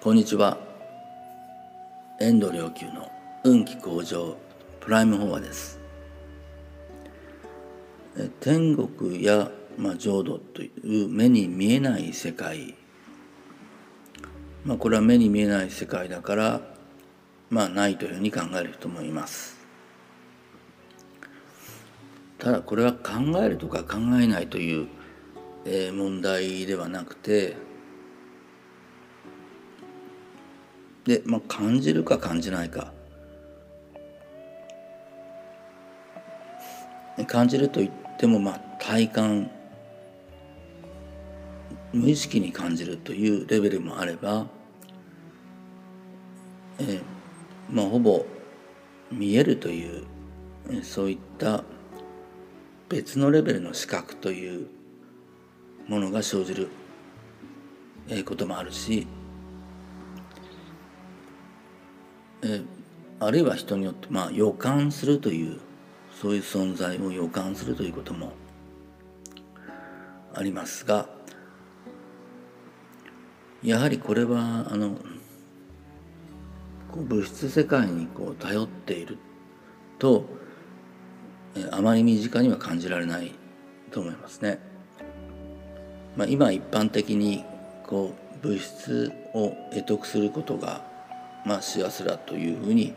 こんにちは。遠藤良久の運気向上プライムフォアです。天国や、まあ、浄土という目に見えない世界。まあこれは目に見えない世界だからまあないというふうに考える人もいます。ただこれは考えるとか考えないという、えー、問題ではなくてで、まあ、感じるか感じないか。感じると言ってもまあ体感無意識に感じるというレベルもあれば、えー、まあほぼ見えるというそういった別のレベルの視覚というものが生じることもあるしえあるいは人によってまあ予感するというそういう存在を予感するということもありますがやはりこれはあのこう物質世界にこう頼っているとあまり身近には感じられないと思いますね。まあ、今一般的にこう物質を得得することがまあ、幸せだというふうに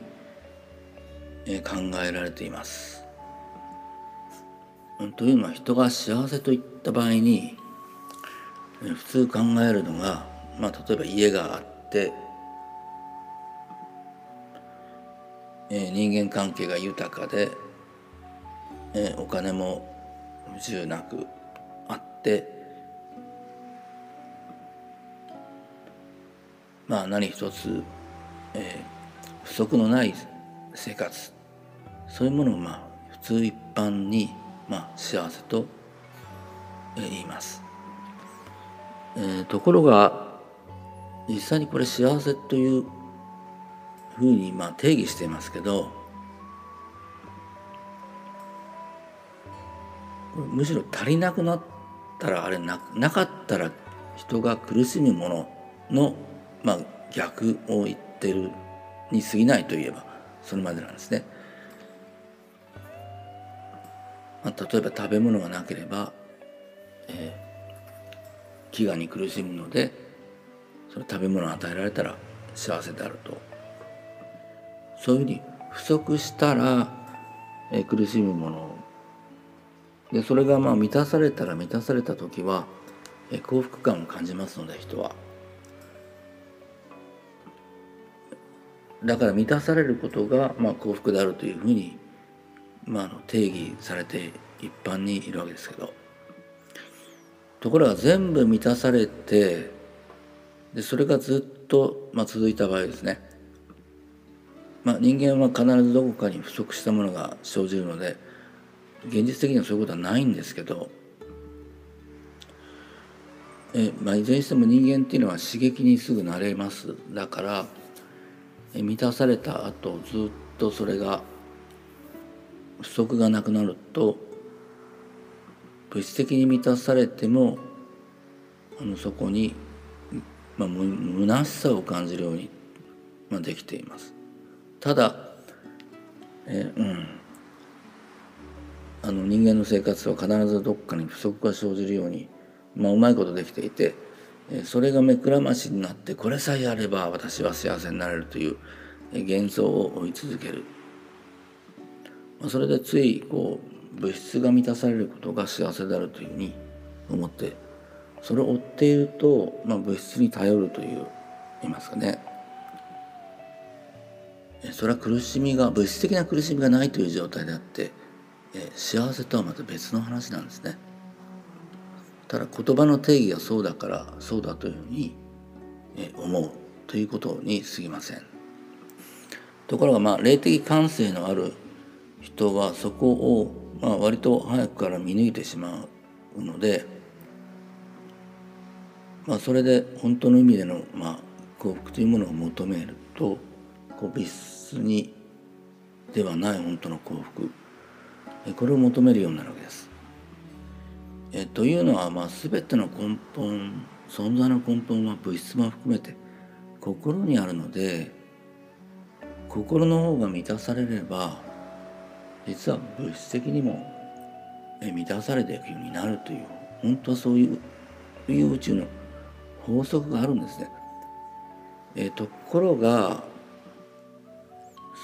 考えられています。というのは人が幸せといった場合に普通考えるのが、まあ、例えば家があって人間関係が豊かでお金も不自由なくあってまあ何一つえー、不足のない生活。そういうものをまあ普通一般に、まあ、幸せと、言います、えー、ところが実際にこれ幸せというふうにまあ定義していますけどむしろ足りなくなったらあれななかったら人が苦しむものの、まあ、逆を言ってってるに過ぎないといえばそれまでなんですね。まあ、例えば食べ物がなければ、えー、飢餓に苦しむのでその食べ物を与えられたら幸せであるとそういうふうに不足したら、えー、苦しむものでそれがまあ満たされたら満たされた時は、えー、幸福感を感じますので人は。だから満たされることが、まあ、幸福であるというふうに、まあ、定義されて一般にいるわけですけど。ところが全部満たされてでそれがずっと、まあ、続いた場合ですね、まあ、人間は必ずどこかに不足したものが生じるので現実的にはそういうことはないんですけどえ、まあ、いずれにしても人間っていうのは刺激にすぐ慣れます。だから満たされた後ずっとそれが不足がなくなると物質的に満たされてもあのそこに、まあ、む虚しさを感じるように、まあ、できています。ただえうんあの人間の生活は必ずどっかに不足が生じるように、まあ、うまいことできていてそれが目くらましになってこれさえあれば私は幸せになれるという幻想を追い続けるそれでついこう物質が満たされることが幸せであるというふうに思ってそれを追っていると、まあ、物質に頼るという言いますかねそれは苦しみが物質的な苦しみがないという状態であって幸せとはまた別の話なんですね。ただ言葉の定義がそうだからそうだというふうに思うということに過ぎません。ところがまあ霊的感性のある人はそこをまあ割と早くから見抜いてしまうので、まあ、それで本当の意味でのまあ幸福というものを求めるとこう別質にではない本当の幸福これを求めるようになるわけです。えというのは、まあ、全ての根本存在の根本は物質も含めて心にあるので心の方が満たされれば実は物質的にも満たされていくようになるという本当はそういういう宇宙の法則があるんですね。えところが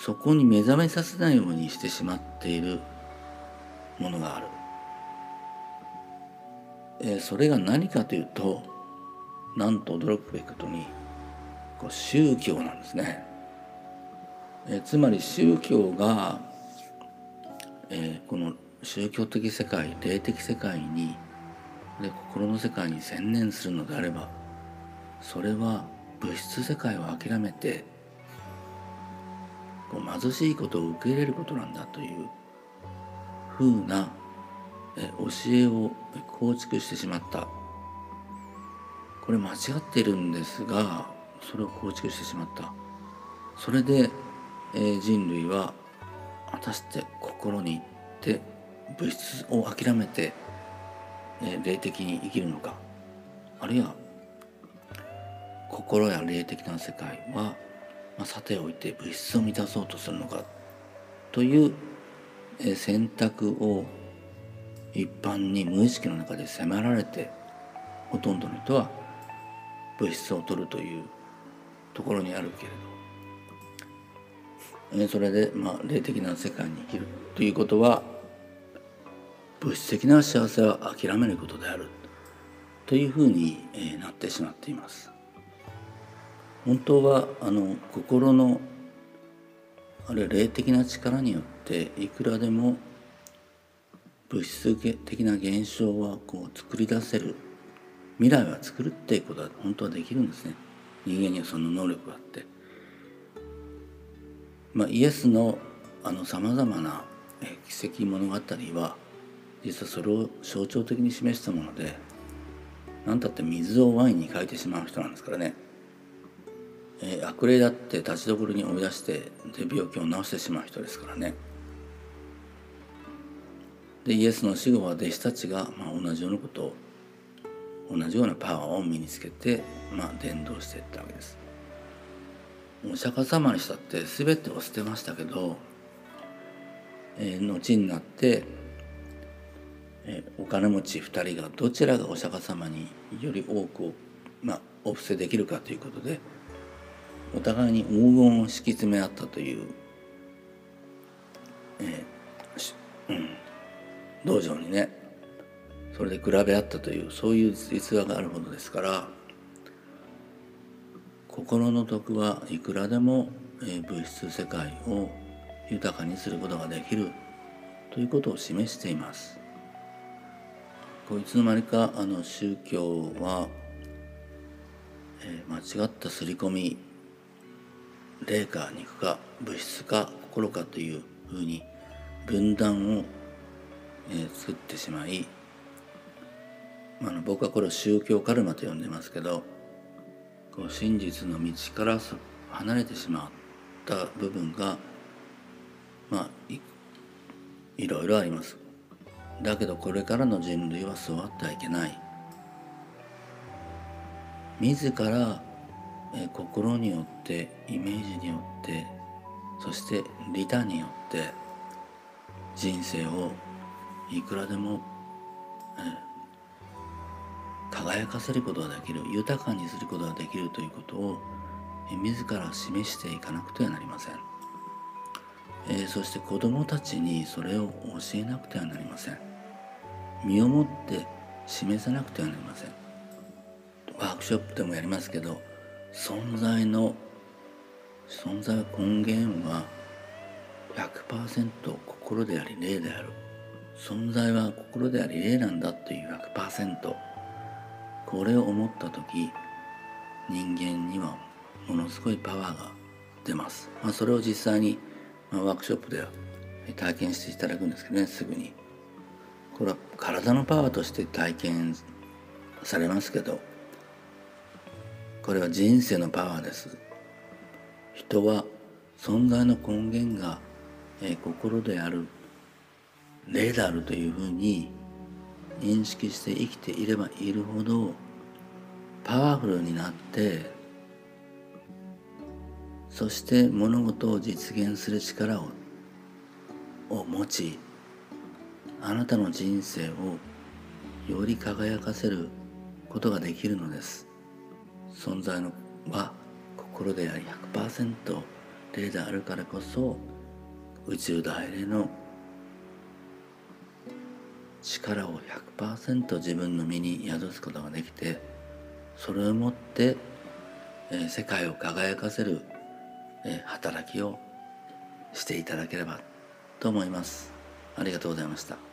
そこに目覚めさせないようにしてしまっているものがある。えそれが何かというとなんと驚くべきことにこう宗教なんですね。えつまり宗教が、え、この宗教的世界霊的世界にで心の世界に専念するのであればそれは物質世界を諦めてこう貧しいことを受け入れることなんだというふうな教えを構築してしまった。これ間違ってるんですがそれを構築してしまった。それで、えー、人類は果たして心に行って物質を諦めて、えー、霊的に生きるのかあるいは心や霊的な世界は、まあ、さておいて物質を満たそうとするのかという、えー、選択を一般に無意識の中で迫られてほとんどの人は物質を取るというところにあるけれどそれで、まあ、霊的な世界に生きるということは物質的な幸せは諦めることであるというふうになってしまっています。本当はあの心のあるいは霊的な力によっていくらでも物質的な現象はこう作り出せる未来は作るっていうことは本当はできるんですね。人間にはその能力があって、まあ、イエスのあのさまざまな奇跡物語は実はそれを象徴的に示したもので何たって水をワインに変えてしまう人なんですからね、えー、悪霊だって立ちどころに追い出してで病気を治してしまう人ですからね。でイエスの死後は弟子たちが、まあ、同じようなことを同じようなパワーを身につけて、まあ、伝道していったわけです。お釈迦様にしたって全てを捨てましたけど、えー、後になって、えー、お金持ち2人がどちらがお釈迦様により多くまあ、お布施できるかということでお互いに黄金を敷き詰め合ったという、えーうん、道場にねそれで比べ合ったというそういう実話があるほどですから心の徳はいくらでも物質世界を豊かにすることができるということを示しています。こいつの間にかあの宗教は、えー、間違った刷り込み霊か肉か物質か心かというふうに分断をえ作ってしまい、まあ、の僕はこれを宗教カルマと呼んでますけどこう真実の道から離れてしまった部分がまあいいろいろあります。だけどこれからの人類はそうあってはいけない。自らえ心によってイメージによってそして利他によって人生をいくらでも、え輝かせることができる豊かにすることができるということを、え自ら示していかなくてはなりません、えー、そして子どもたちにそれを教えなくてはなりません。身をもって示さなくてはなりません。ワークショップでもやりますけど存在の存在根源は100%心であり霊である。存在は心であり霊なんだという100%これを思った時人間にはものすごいパワーが出ます、まあ、それを実際に、まあ、ワークショップでは体験していただくんですけどねすぐに。これは体のパワーとして体験されますけどこれは人生のパワーです。人は存在の根源が、えー、心である霊であるというふうに認識して生きていればいるほどパワフルになってそして物事を実現する力をを持ちあなたの人生をより輝かせることができるのです。存在のは心であり100%霊であるからこそ宇宙大霊の力を100%自分の身に宿すことができてそれをもって、え、世界を輝かせる、え、働きをしていただければと思います。ありがとうございました。